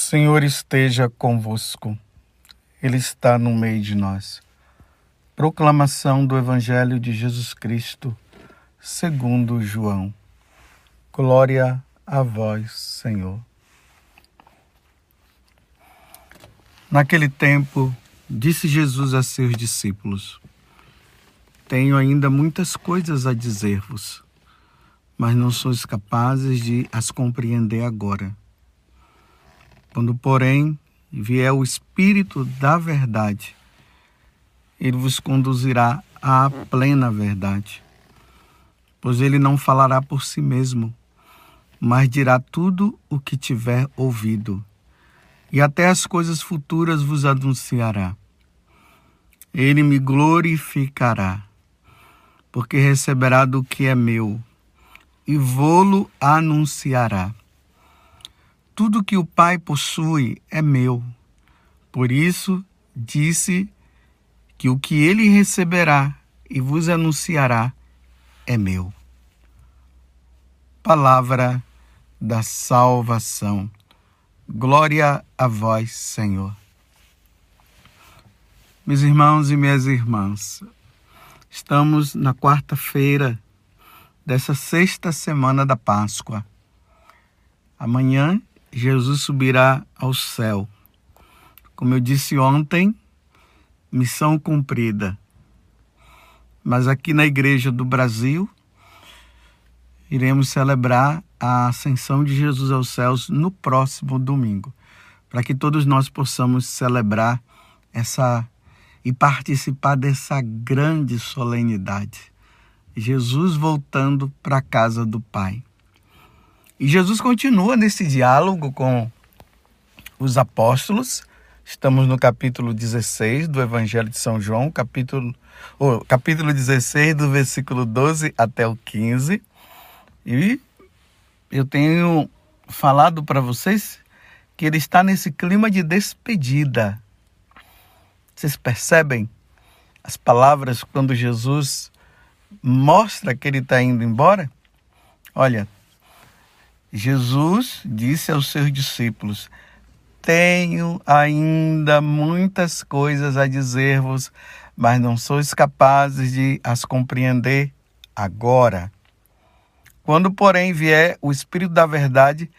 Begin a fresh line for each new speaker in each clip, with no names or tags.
Senhor esteja convosco, Ele está no meio de nós. Proclamação do Evangelho de Jesus Cristo, segundo João. Glória a vós, Senhor. Naquele tempo, disse Jesus a seus discípulos: Tenho ainda muitas coisas a dizer-vos, mas não sois capazes de as compreender agora. Quando, porém, vier o Espírito da Verdade, ele vos conduzirá à plena verdade. Pois ele não falará por si mesmo, mas dirá tudo o que tiver ouvido, e até as coisas futuras vos anunciará. Ele me glorificará, porque receberá do que é meu, e vô-lo anunciará. Tudo que o Pai possui é meu. Por isso disse que o que ele receberá e vos anunciará é meu. Palavra da salvação. Glória a vós, Senhor. Meus irmãos e minhas irmãs, estamos na quarta-feira dessa sexta semana da Páscoa. Amanhã Jesus subirá ao céu. Como eu disse ontem, missão cumprida. Mas aqui na Igreja do Brasil, iremos celebrar a ascensão de Jesus aos céus no próximo domingo, para que todos nós possamos celebrar essa e participar dessa grande solenidade. Jesus voltando para a casa do Pai. E Jesus continua nesse diálogo com os apóstolos. Estamos no capítulo 16 do Evangelho de São João, capítulo, oh, capítulo 16, do versículo 12 até o 15. E eu tenho falado para vocês que ele está nesse clima de despedida. Vocês percebem as palavras quando Jesus mostra que ele está indo embora? Olha, Jesus disse aos seus discípulos: Tenho ainda muitas coisas a dizer-vos, mas não sois capazes de as compreender agora. Quando, porém, vier o Espírito da Verdade,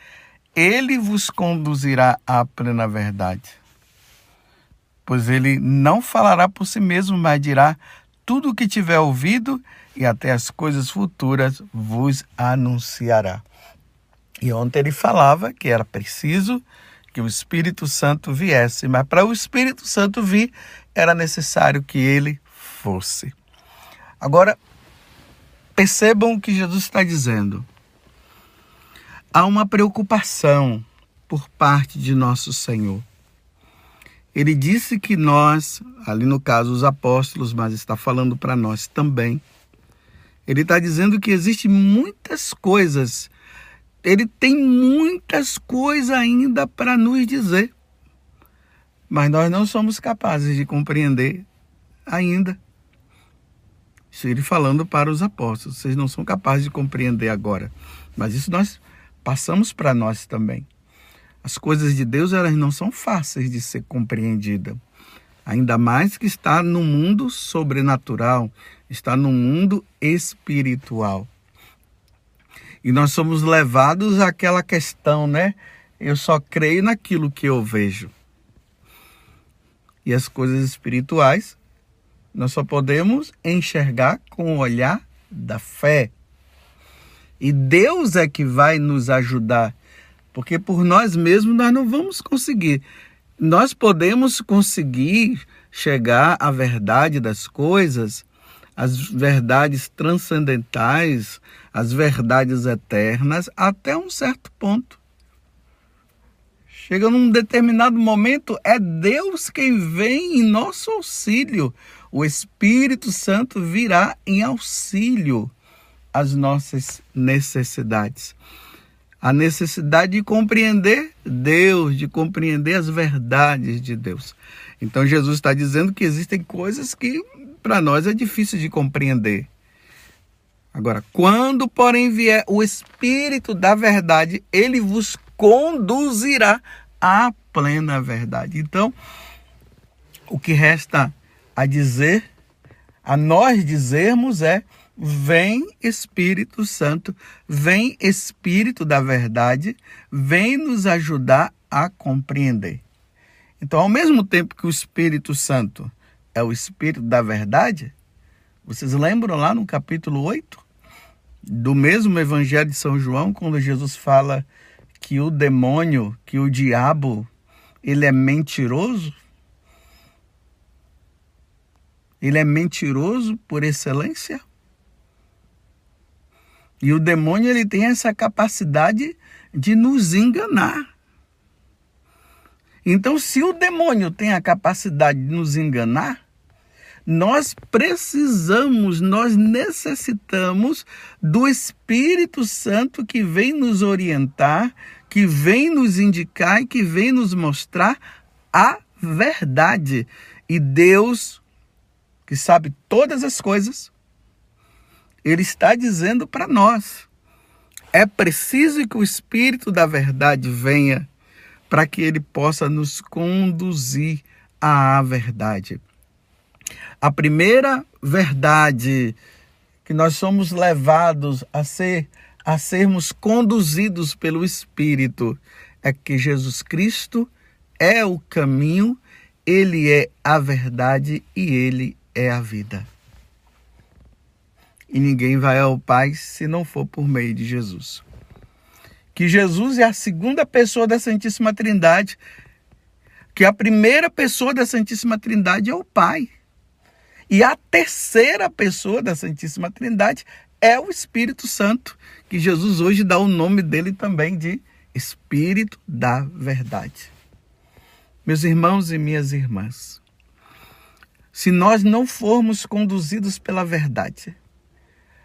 ele vos conduzirá à plena verdade. Pois ele não falará por si mesmo, mas dirá tudo o que tiver ouvido e até as coisas futuras vos anunciará. E ontem ele falava que era preciso que o Espírito Santo viesse, mas para o Espírito Santo vir era necessário que ele fosse. Agora, percebam o que Jesus está dizendo. Há uma preocupação por parte de nosso Senhor. Ele disse que nós, ali no caso os apóstolos, mas está falando para nós também, ele está dizendo que existem muitas coisas ele tem muitas coisas ainda para nos dizer. Mas nós não somos capazes de compreender ainda. Isso ele falando para os apóstolos. Vocês não são capazes de compreender agora. Mas isso nós passamos para nós também. As coisas de Deus, elas não são fáceis de ser compreendidas. Ainda mais que está no mundo sobrenatural, está no mundo espiritual. E nós somos levados àquela questão, né? Eu só creio naquilo que eu vejo. E as coisas espirituais nós só podemos enxergar com o olhar da fé. E Deus é que vai nos ajudar, porque por nós mesmos nós não vamos conseguir. Nós podemos conseguir chegar à verdade das coisas as verdades transcendentais, as verdades eternas, até um certo ponto. Chega num determinado momento, é Deus quem vem em nosso auxílio. O Espírito Santo virá em auxílio às nossas necessidades. A necessidade de compreender Deus, de compreender as verdades de Deus. Então Jesus está dizendo que existem coisas que para nós é difícil de compreender. Agora, quando, porém, vier o Espírito da Verdade, ele vos conduzirá a plena verdade. Então, o que resta a dizer, a nós dizermos é: vem Espírito Santo, vem Espírito da verdade, vem nos ajudar a compreender. Então, ao mesmo tempo que o Espírito Santo é o Espírito da verdade, vocês lembram lá no capítulo 8 do mesmo Evangelho de São João, quando Jesus fala que o demônio, que o diabo, ele é mentiroso? Ele é mentiroso por excelência? E o demônio ele tem essa capacidade de nos enganar. Então, se o demônio tem a capacidade de nos enganar, nós precisamos, nós necessitamos do Espírito Santo que vem nos orientar, que vem nos indicar e que vem nos mostrar a verdade. E Deus, que sabe todas as coisas, Ele está dizendo para nós: é preciso que o Espírito da verdade venha para que ele possa nos conduzir à verdade. A primeira verdade que nós somos levados a ser a sermos conduzidos pelo Espírito é que Jesus Cristo é o caminho, ele é a verdade e ele é a vida. E ninguém vai ao Pai se não for por meio de Jesus que Jesus é a segunda pessoa da Santíssima Trindade, que a primeira pessoa da Santíssima Trindade é o Pai. E a terceira pessoa da Santíssima Trindade é o Espírito Santo, que Jesus hoje dá o nome dele também de Espírito da Verdade. Meus irmãos e minhas irmãs, se nós não formos conduzidos pela verdade,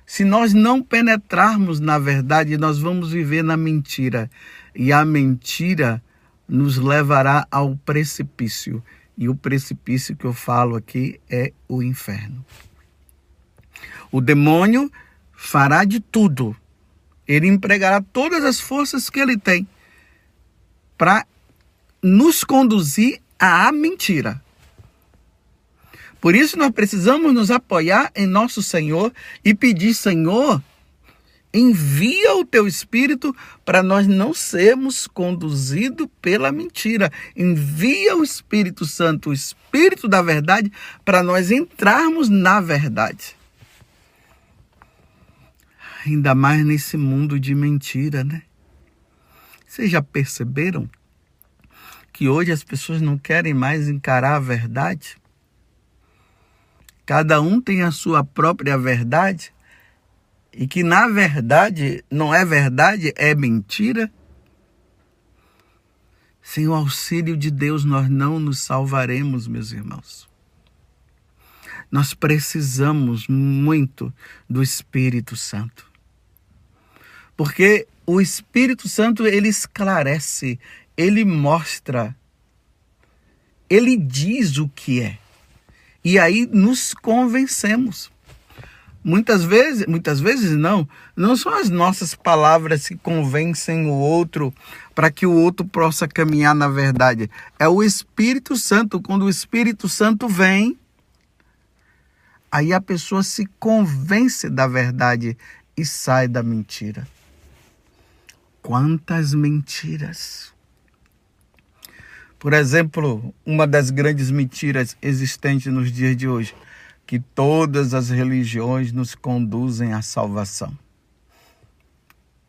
se nós não penetrarmos na verdade, nós vamos viver na mentira. E a mentira nos levará ao precipício. E o precipício que eu falo aqui é o inferno. O demônio fará de tudo. Ele empregará todas as forças que ele tem para nos conduzir à mentira. Por isso nós precisamos nos apoiar em nosso Senhor e pedir, Senhor, envia o teu espírito para nós não sermos conduzidos pela mentira. Envia o Espírito Santo, o Espírito da verdade, para nós entrarmos na verdade. Ainda mais nesse mundo de mentira, né? Vocês já perceberam que hoje as pessoas não querem mais encarar a verdade? Cada um tem a sua própria verdade e que na verdade não é verdade, é mentira. Sem o auxílio de Deus nós não nos salvaremos, meus irmãos. Nós precisamos muito do Espírito Santo. Porque o Espírito Santo ele esclarece, ele mostra, ele diz o que é. E aí nos convencemos. Muitas vezes, muitas vezes não, não são as nossas palavras que convencem o outro para que o outro possa caminhar na verdade. É o Espírito Santo. Quando o Espírito Santo vem, aí a pessoa se convence da verdade e sai da mentira. Quantas mentiras! Por exemplo, uma das grandes mentiras existentes nos dias de hoje, que todas as religiões nos conduzem à salvação.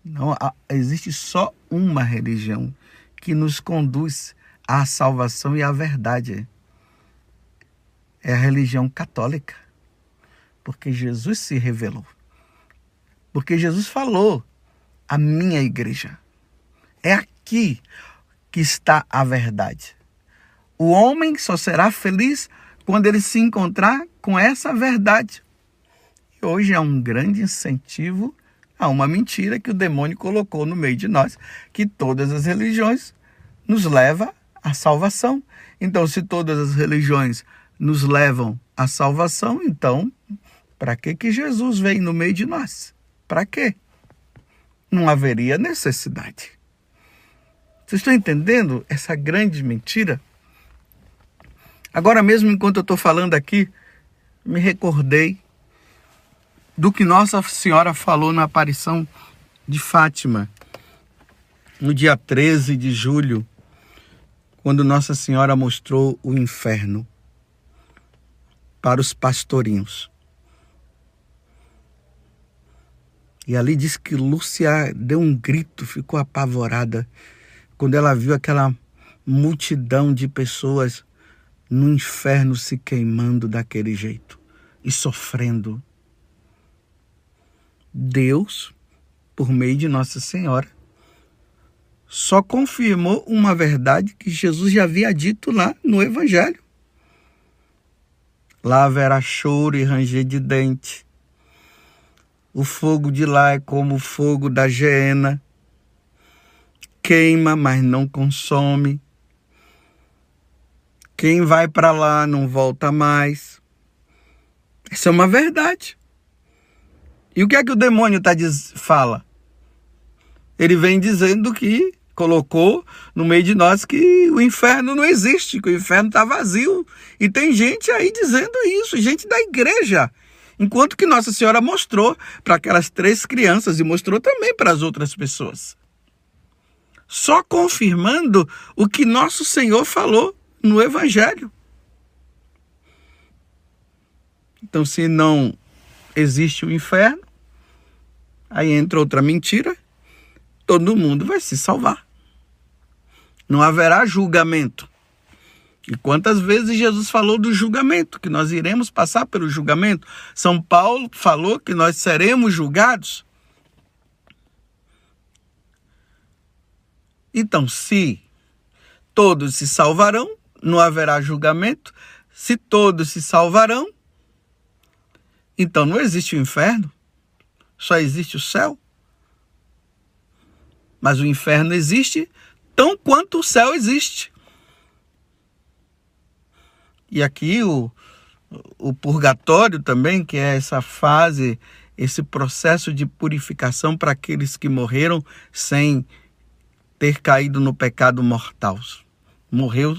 Não existe só uma religião que nos conduz à salvação e à verdade. É a religião católica. Porque Jesus se revelou. Porque Jesus falou: a minha igreja. É aqui que está a verdade. O homem só será feliz quando ele se encontrar com essa verdade. E hoje é um grande incentivo a uma mentira que o demônio colocou no meio de nós, que todas as religiões nos leva à salvação. Então, se todas as religiões nos levam à salvação, então para que que Jesus vem no meio de nós? Para quê? Não haveria necessidade. Vocês estão entendendo essa grande mentira? Agora mesmo, enquanto eu estou falando aqui, me recordei do que Nossa Senhora falou na aparição de Fátima, no dia 13 de julho, quando Nossa Senhora mostrou o inferno para os pastorinhos. E ali diz que Lúcia deu um grito, ficou apavorada quando ela viu aquela multidão de pessoas no inferno se queimando daquele jeito e sofrendo. Deus, por meio de Nossa Senhora, só confirmou uma verdade que Jesus já havia dito lá no Evangelho. Lá haverá choro e ranger de dente. O fogo de lá é como o fogo da geena. Queima, mas não consome. Quem vai para lá não volta mais. Isso é uma verdade. E o que é que o demônio tá diz, fala? Ele vem dizendo que colocou no meio de nós que o inferno não existe, que o inferno está vazio. E tem gente aí dizendo isso, gente da igreja. Enquanto que Nossa Senhora mostrou para aquelas três crianças e mostrou também para as outras pessoas. Só confirmando o que nosso Senhor falou no Evangelho. Então, se não existe o inferno, aí entra outra mentira, todo mundo vai se salvar. Não haverá julgamento. E quantas vezes Jesus falou do julgamento, que nós iremos passar pelo julgamento? São Paulo falou que nós seremos julgados. Então, se todos se salvarão, não haverá julgamento. Se todos se salvarão, então não existe o inferno, só existe o céu. Mas o inferno existe tão quanto o céu existe. E aqui o, o purgatório também, que é essa fase, esse processo de purificação para aqueles que morreram sem ter caído no pecado mortal. Morreu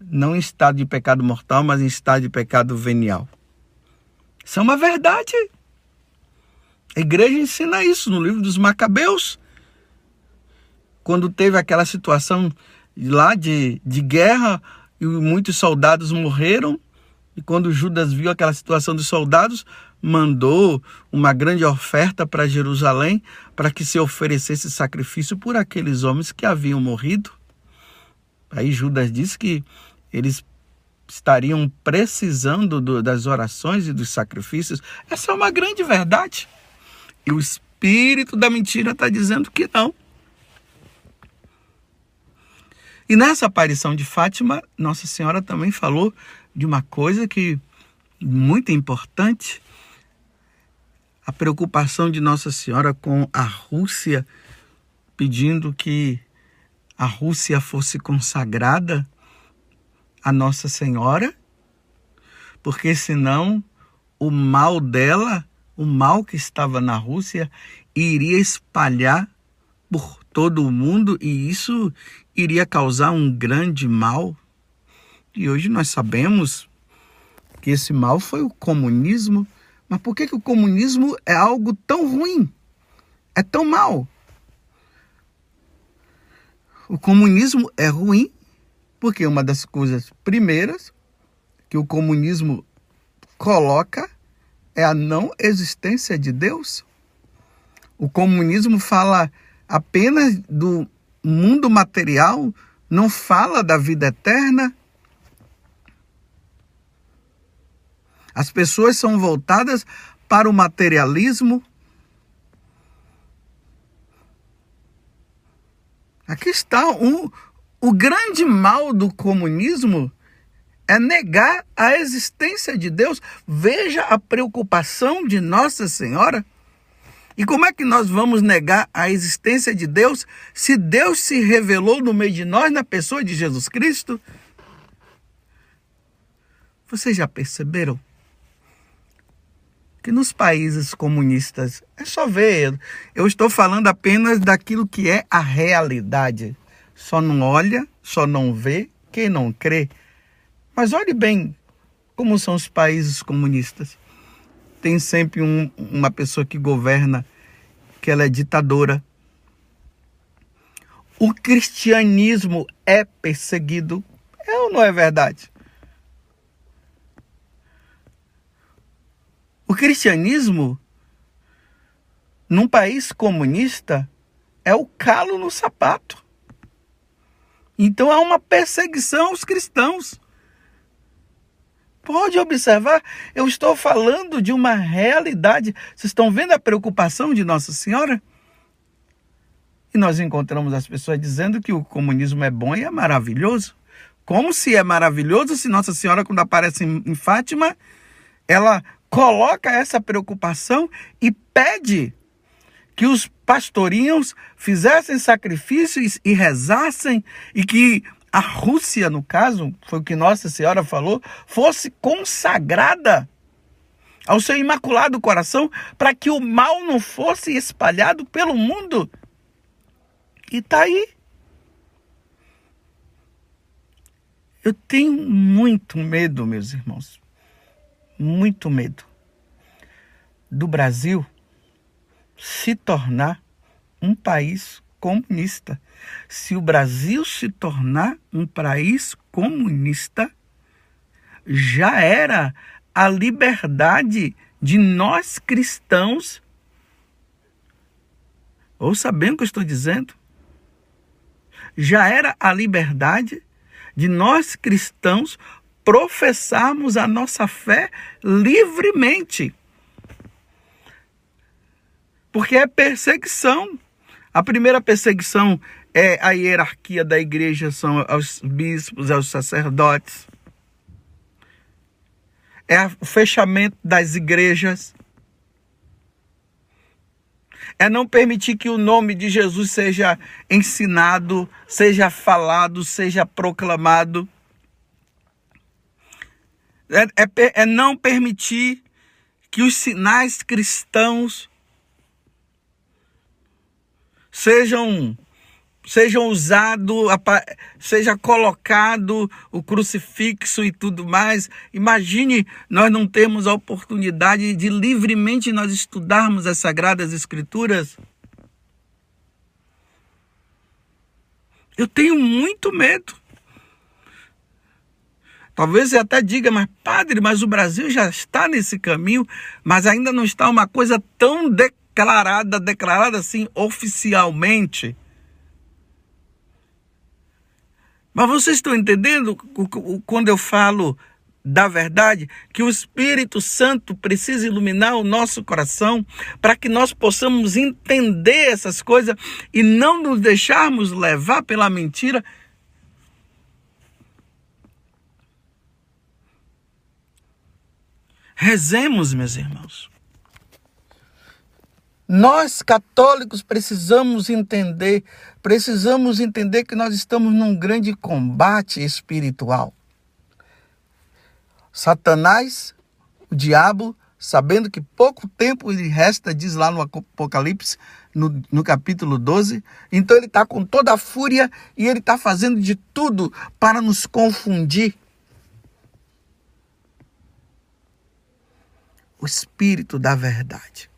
não em estado de pecado mortal, mas em estado de pecado venial. Isso é uma verdade. A igreja ensina isso no livro dos Macabeus. Quando teve aquela situação lá de, de guerra e muitos soldados morreram, e quando Judas viu aquela situação dos soldados, mandou uma grande oferta para Jerusalém para que se oferecesse sacrifício por aqueles homens que haviam morrido. Aí Judas disse que eles estariam precisando do, das orações e dos sacrifícios. Essa é uma grande verdade. E o espírito da mentira está dizendo que não. E nessa aparição de Fátima, Nossa Senhora também falou de uma coisa que muito importante, a preocupação de Nossa Senhora com a Rússia, pedindo que a Rússia fosse consagrada a Nossa Senhora, porque senão o mal dela, o mal que estava na Rússia, iria espalhar por todo o mundo e isso iria causar um grande mal. E hoje nós sabemos que esse mal foi o comunismo. Mas por que, que o comunismo é algo tão ruim? É tão mal? O comunismo é ruim porque uma das coisas primeiras que o comunismo coloca é a não existência de Deus. O comunismo fala apenas do mundo material, não fala da vida eterna. As pessoas são voltadas para o materialismo. Aqui está um, o grande mal do comunismo é negar a existência de Deus. Veja a preocupação de Nossa Senhora. E como é que nós vamos negar a existência de Deus se Deus se revelou no meio de nós na pessoa de Jesus Cristo? Vocês já perceberam? Que nos países comunistas, é só ver, eu estou falando apenas daquilo que é a realidade Só não olha, só não vê quem não crê. Mas olhe bem como são os países comunistas. Tem sempre um, uma pessoa que governa, que ela é ditadora. O cristianismo é perseguido. É ou não é verdade? O cristianismo, num país comunista, é o calo no sapato. Então há uma perseguição aos cristãos. Pode observar, eu estou falando de uma realidade. Vocês estão vendo a preocupação de Nossa Senhora? E nós encontramos as pessoas dizendo que o comunismo é bom e é maravilhoso. Como se é maravilhoso se Nossa Senhora, quando aparece em Fátima, ela coloca essa preocupação e pede que os pastorinhos fizessem sacrifícios e rezassem e que a Rússia, no caso, foi o que Nossa Senhora falou, fosse consagrada ao seu imaculado coração para que o mal não fosse espalhado pelo mundo. E está aí. Eu tenho muito medo, meus irmãos, muito medo do Brasil se tornar um país comunista. Se o Brasil se tornar um país comunista, já era a liberdade de nós cristãos. Ouça bem o que eu estou dizendo. Já era a liberdade de nós cristãos professarmos a nossa fé livremente. Porque é perseguição. A primeira perseguição é a hierarquia da igreja, são aos bispos, aos sacerdotes. É o fechamento das igrejas. É não permitir que o nome de Jesus seja ensinado, seja falado, seja proclamado. É, é, é não permitir que os sinais cristãos sejam sejam usado, seja colocado o crucifixo e tudo mais. Imagine nós não temos a oportunidade de livremente nós estudarmos as sagradas escrituras. Eu tenho muito medo. Talvez você até diga, mas padre, mas o Brasil já está nesse caminho, mas ainda não está uma coisa tão declarada, declarada assim oficialmente. Mas vocês estão entendendo quando eu falo da verdade, que o Espírito Santo precisa iluminar o nosso coração para que nós possamos entender essas coisas e não nos deixarmos levar pela mentira. Rezemos, meus irmãos. Nós católicos precisamos entender, precisamos entender que nós estamos num grande combate espiritual. Satanás, o diabo, sabendo que pouco tempo lhe resta, diz lá no Apocalipse, no, no capítulo 12, então ele está com toda a fúria e ele está fazendo de tudo para nos confundir. O Espírito da Verdade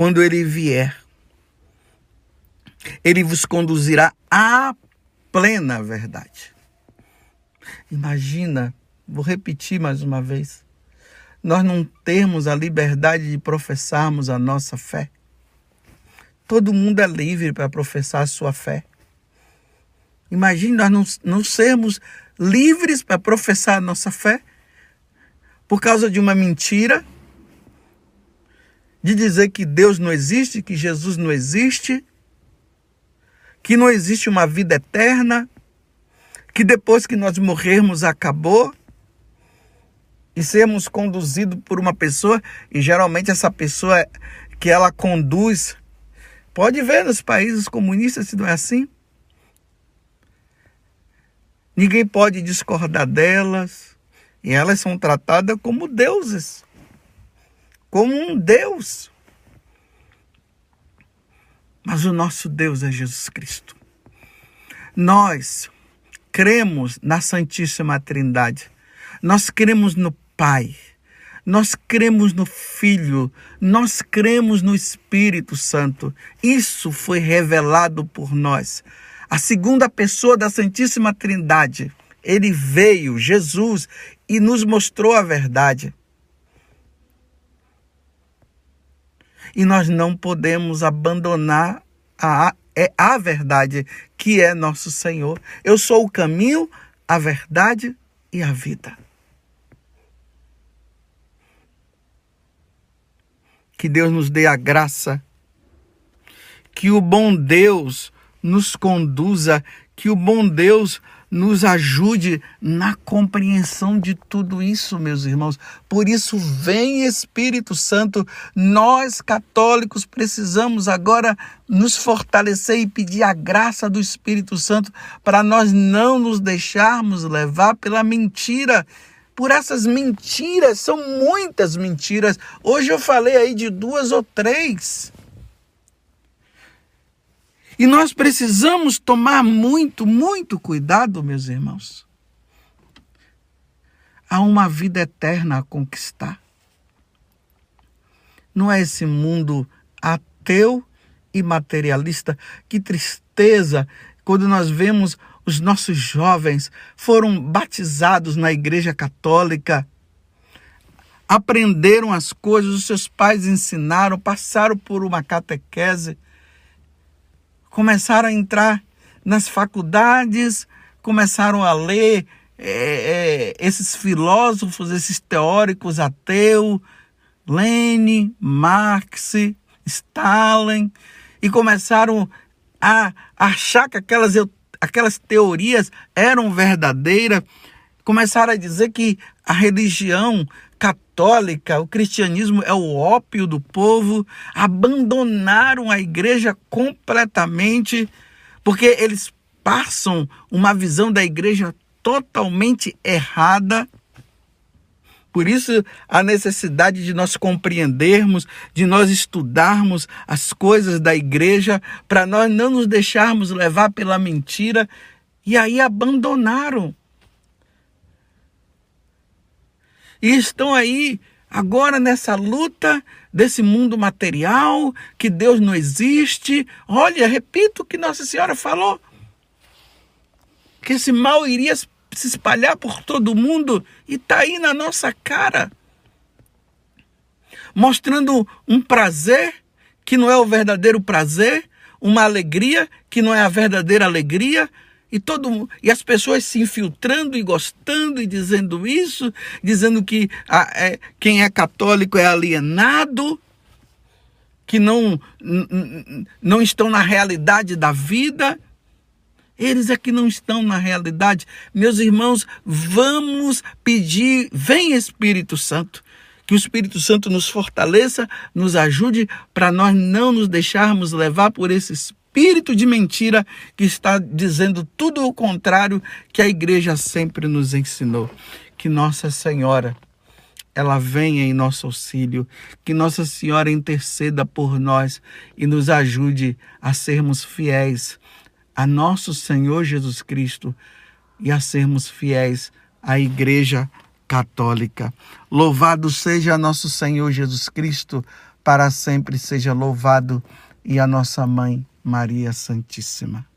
quando ele vier, ele vos conduzirá à plena verdade. Imagina, vou repetir mais uma vez, nós não termos a liberdade de professarmos a nossa fé. Todo mundo é livre para professar a sua fé. Imagine nós não, não sermos livres para professar a nossa fé por causa de uma mentira de dizer que Deus não existe, que Jesus não existe, que não existe uma vida eterna, que depois que nós morrermos acabou, e sermos conduzidos por uma pessoa, e geralmente essa pessoa que ela conduz, pode ver nos países comunistas se não é assim. Ninguém pode discordar delas, e elas são tratadas como deuses como um Deus. Mas o nosso Deus é Jesus Cristo. Nós cremos na Santíssima Trindade. Nós cremos no Pai. Nós cremos no Filho, nós cremos no Espírito Santo. Isso foi revelado por nós. A segunda pessoa da Santíssima Trindade, ele veio, Jesus, e nos mostrou a verdade. E nós não podemos abandonar a, é a verdade, que é nosso Senhor. Eu sou o caminho, a verdade e a vida. Que Deus nos dê a graça, que o bom Deus nos conduza, que o bom Deus nos ajude na compreensão de tudo isso, meus irmãos. Por isso, vem Espírito Santo. Nós, católicos, precisamos agora nos fortalecer e pedir a graça do Espírito Santo para nós não nos deixarmos levar pela mentira por essas mentiras, são muitas mentiras. Hoje eu falei aí de duas ou três. E nós precisamos tomar muito, muito cuidado, meus irmãos. Há uma vida eterna a conquistar. Não é esse mundo ateu e materialista. Que tristeza quando nós vemos os nossos jovens foram batizados na Igreja Católica, aprenderam as coisas, os seus pais ensinaram, passaram por uma catequese, começaram a entrar nas faculdades, começaram a ler é, é, esses filósofos, esses teóricos ateus, Lenin, Marx, Stalin, e começaram a achar que aquelas aquelas teorias eram verdadeiras, começaram a dizer que a religião católica, o cristianismo é o ópio do povo, abandonaram a igreja completamente, porque eles passam uma visão da igreja totalmente errada por isso, a necessidade de nós compreendermos, de nós estudarmos as coisas da igreja, para nós não nos deixarmos levar pela mentira. E aí abandonaram. E estão aí agora nessa luta desse mundo material, que Deus não existe. Olha, repito o que Nossa Senhora falou: que esse mal iria se espalhar por todo mundo e está aí na nossa cara. Mostrando um prazer que não é o verdadeiro prazer, uma alegria que não é a verdadeira alegria, e todo e as pessoas se infiltrando e gostando e dizendo isso, dizendo que a, é, quem é católico é alienado, que não, não estão na realidade da vida. Eles é que não estão na realidade. Meus irmãos, vamos pedir, vem Espírito Santo. Que o Espírito Santo nos fortaleça, nos ajude para nós não nos deixarmos levar por esse espírito de mentira que está dizendo tudo o contrário que a igreja sempre nos ensinou. Que Nossa Senhora ela venha em nosso auxílio, que Nossa Senhora interceda por nós e nos ajude a sermos fiéis a nosso Senhor Jesus Cristo e a sermos fiéis à Igreja Católica. Louvado seja nosso Senhor Jesus Cristo, para sempre seja louvado, e a nossa mãe Maria Santíssima.